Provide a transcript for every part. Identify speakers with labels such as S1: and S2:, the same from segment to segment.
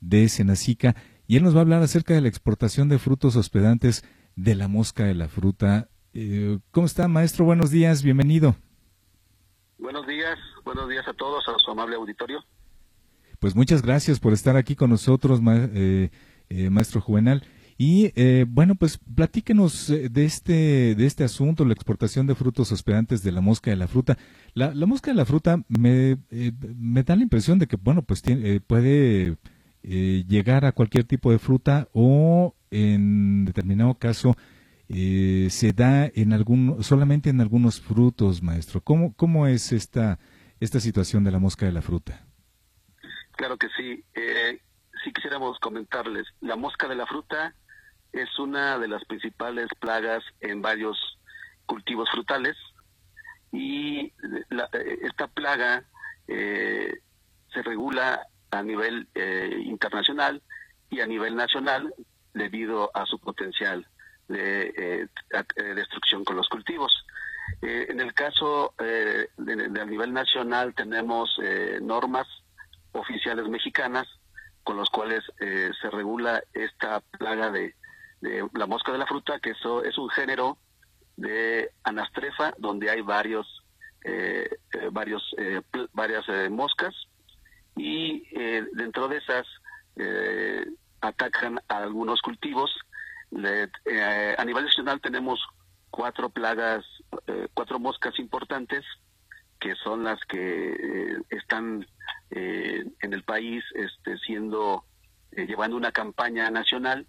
S1: de Senacica y él nos va a hablar acerca de la exportación de frutos hospedantes de la mosca de la fruta. Eh, ¿Cómo está, maestro? Buenos días, bienvenido.
S2: Buenos días, buenos días a todos, a su amable auditorio.
S1: Pues muchas gracias por estar aquí con nosotros, eh, eh, maestro Juvenal. Y bueno, pues platíquenos de este, de este asunto, la exportación de frutos hospedantes de la mosca de la fruta. La, mosca de la fruta me, me da la impresión de que, bueno, pues tiene, puede llegar a cualquier tipo de fruta o en determinado caso eh, se da en algún, solamente en algunos frutos, maestro. ¿Cómo, cómo es esta, esta situación de la mosca de la fruta?
S2: Claro que sí. Eh, si quisiéramos comentarles, la mosca de la fruta es una de las principales plagas en varios cultivos frutales y esta plaga eh, se regula a nivel internacional y a nivel nacional debido a su potencial de eh, eh, destrucción con los cultivos. Eh, en el caso de, a nivel nacional tenemos normas oficiales mexicanas con los cuales se regula esta plaga de, la mosca de la fruta, que eso es un género de anastrefa donde hay varios varios varias moscas y dentro de esas atacan a algunos cultivos. Eh, a nivel nacional tenemos cuatro plagas, eh, cuatro moscas importantes que son las que eh, están en el país este, siendo llevando una campaña nacional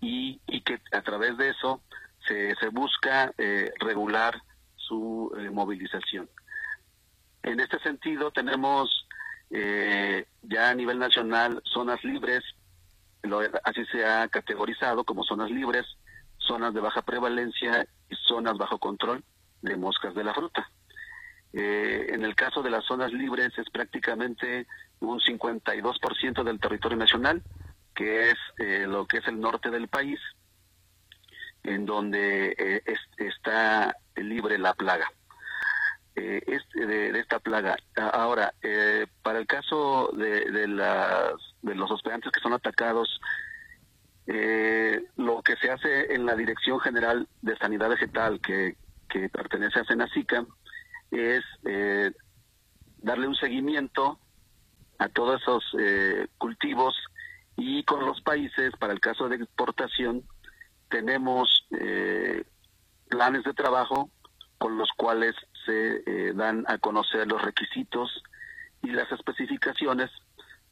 S2: y, y, que a través de eso se, busca regular su movilización. En este sentido tenemos ya a nivel nacional zonas libres así se ha categorizado como zonas libres, zonas de baja prevalencia y zonas bajo control de moscas de la fruta. Eh, en el caso de las zonas libres es prácticamente un 52% del territorio nacional, que es eh, lo que es el norte del país, en donde eh, está libre la plaga. Este, de, esta plaga. Ahora, para el caso de, las, de los hospedantes que son atacados, lo que se hace en la Dirección General de Sanidad Vegetal, que, que pertenece a Senacica, es darle un seguimiento a todos esos cultivos y con los países, para el caso de exportación, tenemos planes de trabajo con los cuales se dan a conocer los requisitos y las especificaciones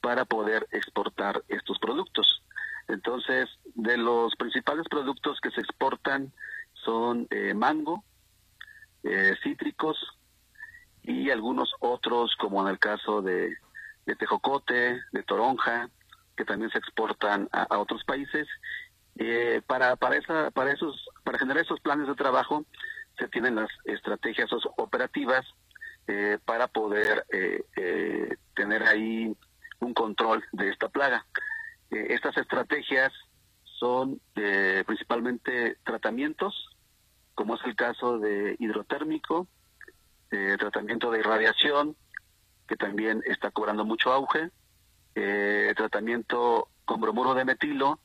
S2: para poder exportar estos productos. Entonces, de los principales productos que se exportan son eh, mango, eh, cítricos y algunos otros, como en el caso de, tejocote, de toronja, también se exportan a, otros países. Eh, para para esa para esos para generar esos planes de trabajo se tienen las estrategias operativas para poder tener ahí un control de esta plaga. Eh, estas estrategias son eh, principalmente tratamientos, como es el caso de hidrotérmico, eh, tratamiento de irradiación, que también está cobrando mucho auge, tratamiento con bromuro de metilo,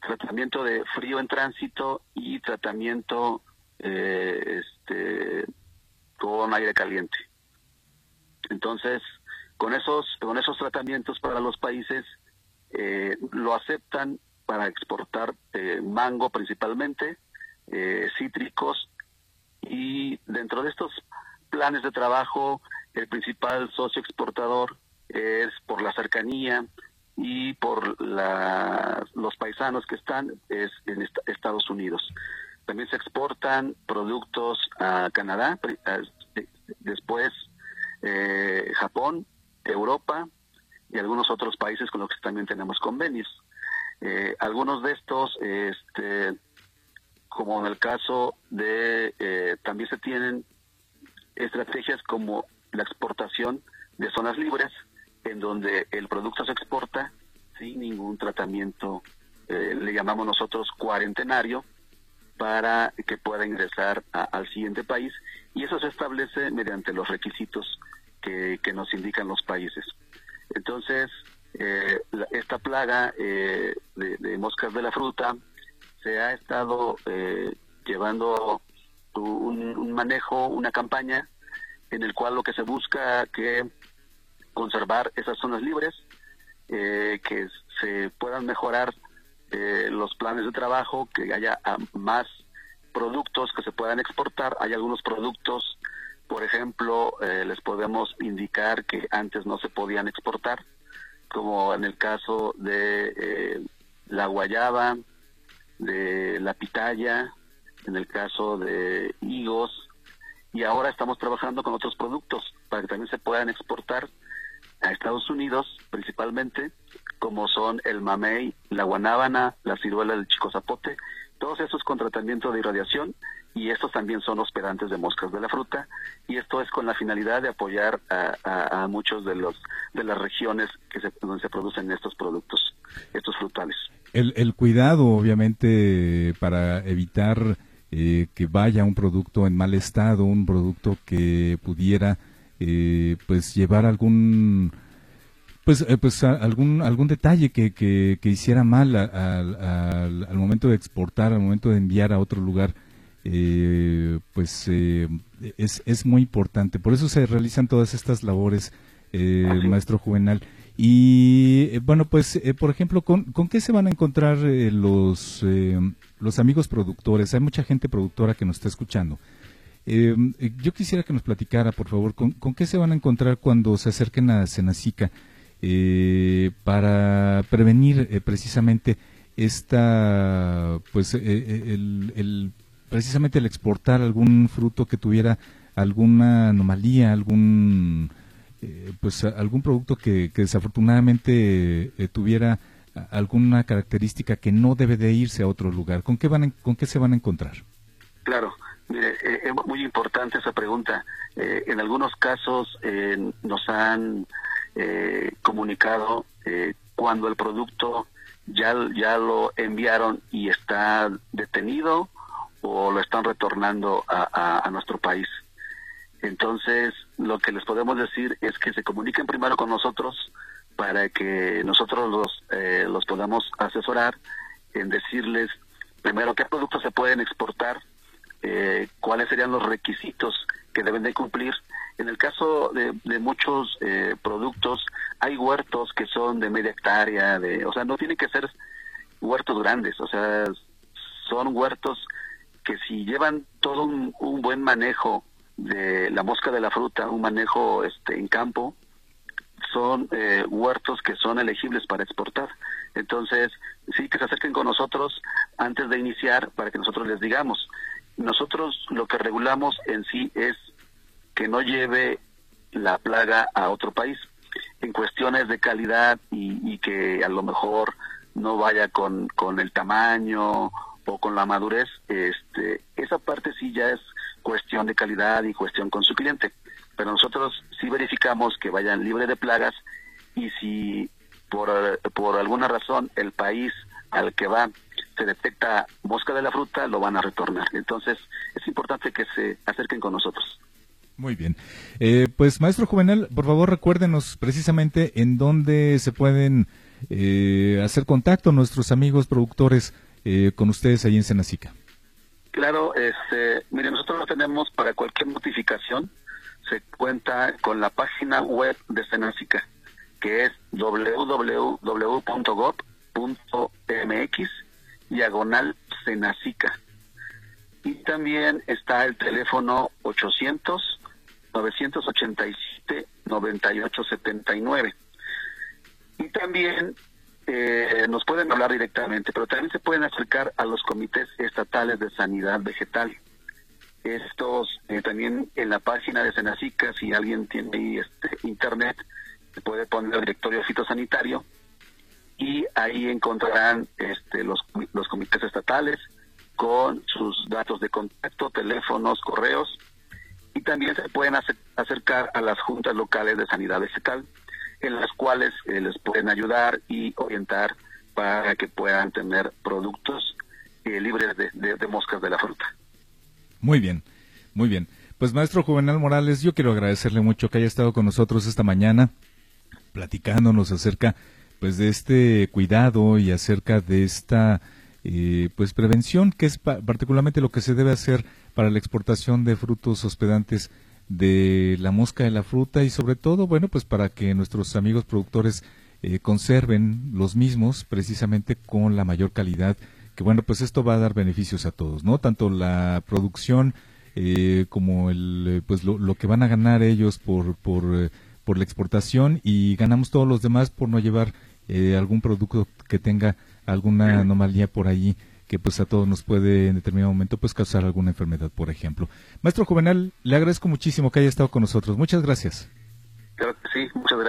S2: tratamiento de frío en tránsito y tratamiento este, con aire caliente. Entonces, con esos, con esos tratamientos para los países eh, lo aceptan para exportar eh, mango principalmente, eh, cítricos y dentro de estos planes de trabajo el principal socio exportador es por la cercanía y por los paisanos que están es en Estados Unidos. También se exportan productos a Canadá, después Japón Europa y algunos otros países con los que también tenemos convenios. Eh, algunos de estos, este, como en el caso de, eh, también se tienen estrategias como la exportación de zonas libres, donde el producto se exporta sin ningún tratamiento, eh, le llamamos nosotros cuarentenario, para que pueda ingresar al siguiente país y eso se establece mediante los requisitos que, nos indican los países. Entonces, Eh, esta plaga eh, de, moscas de la fruta se ha estado eh, llevando un, manejo, una campaña en el cual lo que se busca que conservar esas zonas libres, que se puedan mejorar los planes de trabajo, que haya ah, más productos que se puedan exportar. Hay algunos productos, por ejemplo, les podemos indicar que antes no se podían exportar como en el caso de eh, la guayaba, de la pitaya, en el caso de higos, y ahora estamos trabajando con otros productos para que también se puedan exportar a Estados Unidos principalmente, como son el mamey, la guanábana, la ciruela del chico zapote, todos esos con tratamiento de irradiación y estos también son hospedantes de moscas de la fruta y esto es con la finalidad de apoyar a, muchos de los de las regiones que se, donde se producen estos productos, estos frutales.
S1: El, el cuidado, obviamente, para evitar eh, que vaya un producto en mal estado, un producto que pudiera, eh, pues, llevar algún pues, eh, pues algún algún detalle que, que, hiciera mal al momento de exportar, al momento de enviar a otro lugar eh, pues eh, es, es muy importante. Por eso se realizan todas estas labores, eh, maestro Juvenal. Y bueno, pues por ejemplo, ¿con, ¿con, qué se van a encontrar los, los amigos productores? Hay mucha gente productora que nos está escuchando. Yo quisiera que nos platicara, por favor, ¿con, ¿con, qué se van a encontrar cuando se acerquen a Senacica para prevenir precisamente esta, pues, el, el precisamente el exportar algún fruto que tuviera alguna anomalía, algún eh, pues algún producto que, desafortunadamente eh, tuviera alguna característica que no debe de irse a otro lugar. ¿Con qué van con qué se van a encontrar?
S2: Claro, eh, muy importante esa pregunta. en algunos casos nos han comunicado cuando el producto ya ya lo enviaron y está detenido o lo están retornando a, nuestro país. Entonces, lo que les podemos decir es que se comuniquen primero con nosotros para que nosotros los, eh, los podamos asesorar en decirles primero qué productos se pueden exportar, eh, cuáles serían los requisitos que deben de cumplir. En el caso de, muchos eh, productos, hay huertos que son de media hectárea, de, o sea, no tienen que ser huertos grandes, o sea, son huertos que si llevan todo un, buen manejo de la mosca de la fruta, un manejo este, en campo, son eh, huertos que son elegibles para exportar. Entonces, sí que se acerquen con nosotros antes de iniciar para que nosotros les digamos. Nosotros lo que regulamos en sí es que no lleve la plaga a otro país en cuestiones de calidad y, y que a lo mejor no vaya con, con el tamaño o con la madurez, este, esa parte sí ya es cuestión de calidad y cuestión con su cliente. Pero nosotros sí verificamos que vayan libre de plagas y si por, por alguna razón el país al que va se detecta mosca de la fruta, lo van a retornar. Entonces es importante que se acerquen con nosotros.
S1: Muy bien. Eh, pues maestro Juvenal, por favor recuérdenos precisamente en dónde se pueden eh, hacer contacto nuestros amigos productores eh, con ustedes ahí en Senacica?
S2: Claro, este, mire, nosotros lo tenemos para cualquier notificación, se cuenta con la página web de Senacica, que es www.gov.mx diagonal Senacica. Y también está el teléfono 800 987 9879. Y también eh, nos pueden hablar directamente, pero también se pueden acercar a los comités estatales de sanidad vegetal. Estos eh, también en la página de Senacica, si alguien tiene este, internet, puede poner el directorio fitosanitario y ahí encontrarán este, los, los comités estatales con sus datos de contacto, teléfonos, correos y también se pueden acercar a las juntas locales de sanidad vegetal en las cuales eh, les pueden ayudar y orientar para que puedan tener productos eh, libres de, moscas de la fruta.
S1: Muy bien, muy bien. Pues maestro Juvenal Morales, yo quiero agradecerle mucho que haya estado con nosotros esta mañana platicándonos acerca pues de este cuidado y acerca de esta eh, pues prevención que es particularmente lo que se debe hacer para la exportación de frutos hospedantes de la mosca de la fruta y sobre todo bueno pues para que nuestros amigos productores eh, conserven los mismos precisamente con la mayor calidad que bueno pues esto va a dar beneficios a todos no tanto la producción eh, como el eh, pues lo, que van a ganar ellos por por, por la exportación y ganamos todos los demás por no llevar algún producto que tenga alguna anomalía por allí que pues a todos nos puede en determinado momento pues causar alguna enfermedad, por ejemplo. Maestro Juvenal, le agradezco muchísimo que haya estado con nosotros. Muchas gracias.
S2: Claro que sí, muchas gracias.